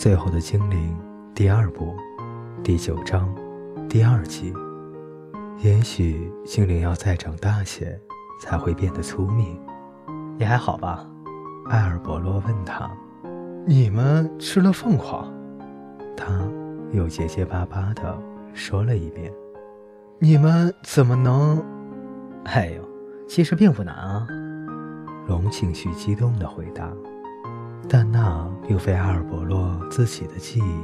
最后的精灵第二部第九章第二集。也许精灵要再长大些，才会变得聪明。你还好吧？艾尔伯洛问他。你们吃了凤凰？他又结结巴巴地说了一遍。你们怎么能？哎呦，其实并不难啊。龙情绪激动地回答。但那并非阿尔伯洛自己的记忆，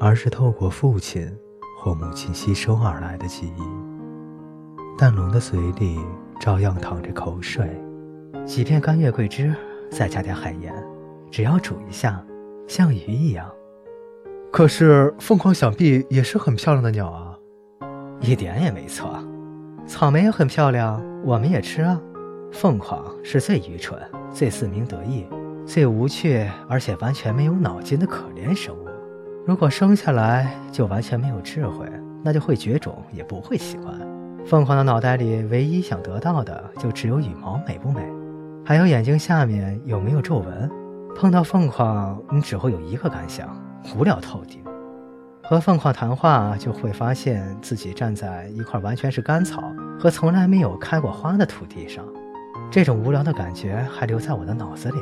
而是透过父亲或母亲吸收而来的记忆。但龙的嘴里照样淌着口水。几片干月桂枝，再加点海盐，只要煮一下，像鱼一样。可是凤凰想必也是很漂亮的鸟啊。一点也没错，草莓也很漂亮，我们也吃啊。凤凰是最愚蠢、最自鸣得意。最无趣而且完全没有脑筋的可怜生物，如果生下来就完全没有智慧，那就会绝种，也不会喜欢。凤凰的脑袋里唯一想得到的就只有羽毛美不美，还有眼睛下面有没有皱纹。碰到凤凰，你只会有一个感想：无聊透顶。和凤凰谈话，就会发现自己站在一块完全是干草和从来没有开过花的土地上，这种无聊的感觉还留在我的脑子里。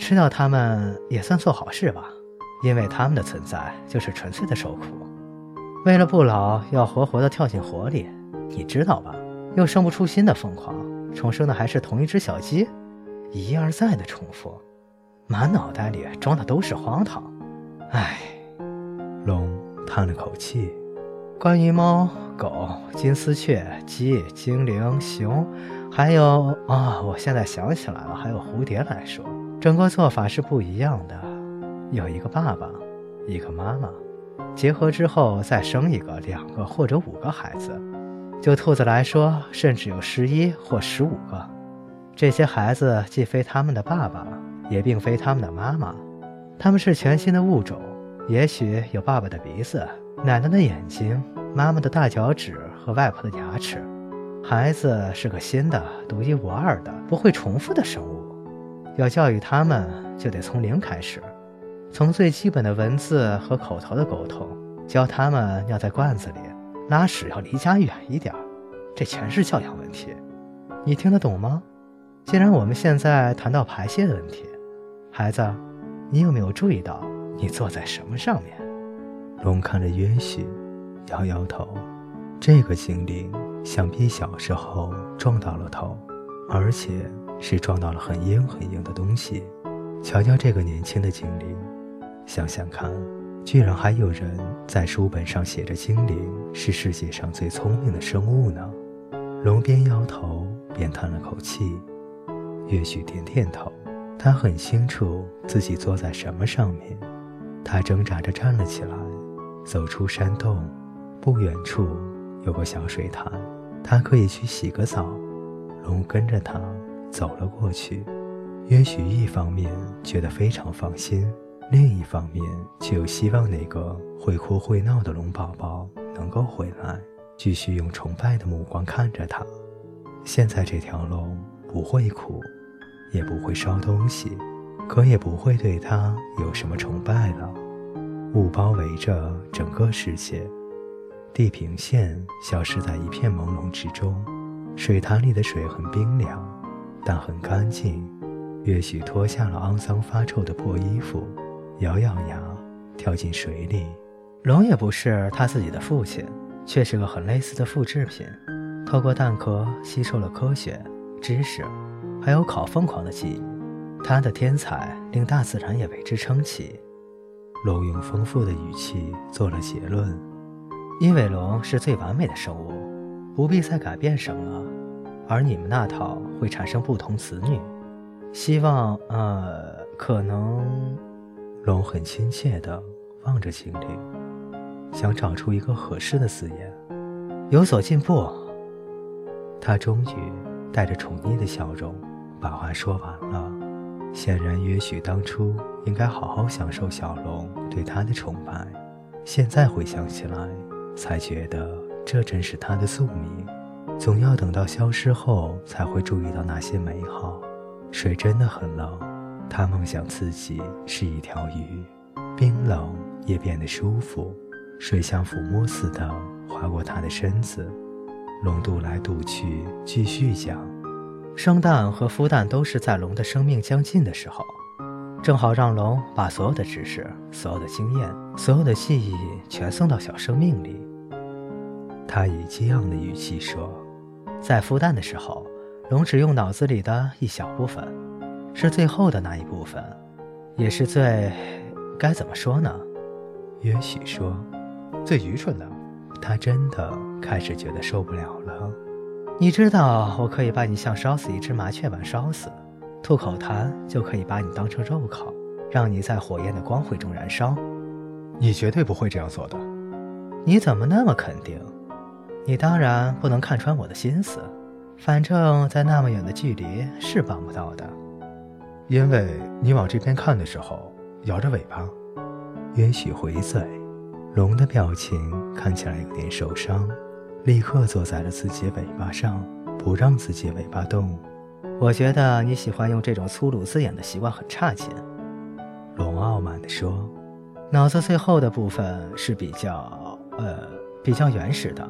吃掉它们也算做好事吧，因为它们的存在就是纯粹的受苦。为了不老，要活活的跳进火里，你知道吧？又生不出新的凤凰，重生的还是同一只小鸡，一而再的重复，满脑袋里装的都是荒唐。唉，龙叹了口气。关于猫、狗、金丝雀、鸡、精灵、熊，还有啊，我现在想起来了，还有蝴蝶来说。整个做法是不一样的，有一个爸爸，一个妈妈，结合之后再生一个、两个或者五个孩子。就兔子来说，甚至有十一或十五个。这些孩子既非他们的爸爸，也并非他们的妈妈，他们是全新的物种。也许有爸爸的鼻子、奶奶的眼睛、妈妈的大脚趾和外婆的牙齿。孩子是个新的、独一无二的、不会重复的生物。要教育他们，就得从零开始，从最基本的文字和口头的沟通，教他们尿在罐子里，拉屎要离家远一点，这全是教养问题。你听得懂吗？既然我们现在谈到排泄的问题，孩子，你有没有注意到你坐在什么上面？龙看着约许，摇摇头。这个精灵想必小时候撞到了头，而且。是撞到了很硬很硬的东西。瞧瞧这个年轻的精灵，想想看，居然还有人在书本上写着精灵是世界上最聪明的生物呢。龙边摇头边叹了口气，也许点点头。他很清楚自己坐在什么上面。他挣扎着站了起来，走出山洞。不远处有个小水潭，他可以去洗个澡。龙跟着他。走了过去，也许一方面觉得非常放心，另一方面却又希望那个会哭会闹的龙宝宝能够回来，继续用崇拜的目光看着他。现在这条龙不会哭，也不会烧东西，可也不会对他有什么崇拜了。雾包围着整个世界，地平线消失在一片朦胧之中，水潭里的水很冰凉。但很干净，也许脱下了肮脏发臭的破衣服，咬咬牙跳进水里。龙也不是他自己的父亲，却是个很类似的复制品。透过蛋壳吸收了科学知识，还有烤疯狂的记忆。他的天才令大自然也为之称奇。龙用丰富的语气做了结论：因为龙是最完美的生物，不必再改变什么。而你们那套会产生不同子女，希望呃，可能。龙很亲切地望着精灵，想找出一个合适的字眼。有所进步。他终于带着宠溺的笑容把话说完了。显然，也许当初应该好好享受小龙对他的崇拜，现在回想起来，才觉得这真是他的宿命。总要等到消失后，才会注意到那些美好。水真的很冷，他梦想自己是一条鱼，冰冷也变得舒服，水像抚摸似的划过他的身子。龙渡来渡去，继续讲：生蛋和孵蛋都是在龙的生命将近的时候，正好让龙把所有的知识、所有的经验、所有的记忆全送到小生命里。他以激昂的语气说：“在孵蛋的时候，龙只用脑子里的一小部分，是最后的那一部分，也是最……该怎么说呢？也许说，最愚蠢的。”他真的开始觉得受不了了。你知道，我可以把你像烧死一只麻雀般烧死，吐口痰就可以把你当成肉烤，让你在火焰的光辉中燃烧。你绝对不会这样做的。你怎么那么肯定？你当然不能看穿我的心思。反正，在那么远的距离是帮不到的，因为你往这边看的时候摇着尾巴。也许回嘴。龙的表情看起来有点受伤，立刻坐在了自己尾巴上，不让自己尾巴动。我觉得你喜欢用这种粗鲁字眼的习惯很差劲。龙傲慢地说：“脑子最后的部分是比较……呃，比较原始的，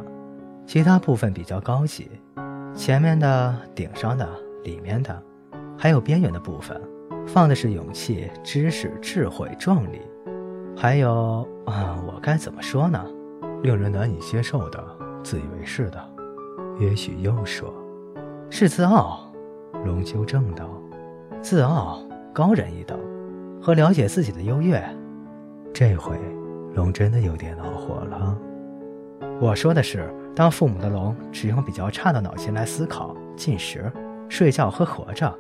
其他部分比较高级。前面的、顶上的、里面的，还有边缘的部分，放的是勇气、知识、智慧、壮丽。”还有啊，我该怎么说呢？令人难以接受的，自以为是的。也许又说，是自傲。龙纠正道：“自傲，高人一等，和了解自己的优越。”这回，龙真的有点恼火了。我说的是，当父母的龙只用比较差的脑筋来思考、进食、睡觉和活着，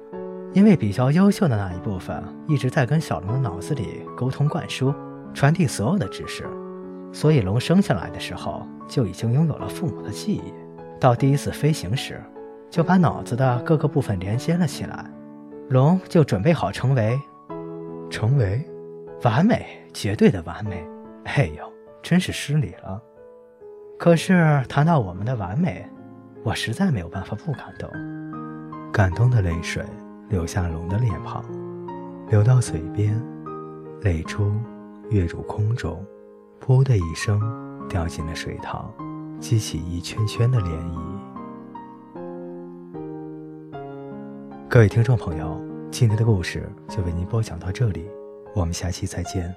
因为比较优秀的那一部分一直在跟小龙的脑子里沟通灌输。传递所有的知识，所以龙生下来的时候就已经拥有了父母的记忆。到第一次飞行时，就把脑子的各个部分连接了起来。龙就准备好成为，成为完美，绝对的完美。哎呦，真是失礼了。可是谈到我们的完美，我实在没有办法不感动。感动的泪水流下龙的脸庞，流到嘴边，泪珠。跃入空中，噗的一声，掉进了水塘，激起一圈圈的涟漪。各位听众朋友，今天的故事就为您播讲到这里，我们下期再见。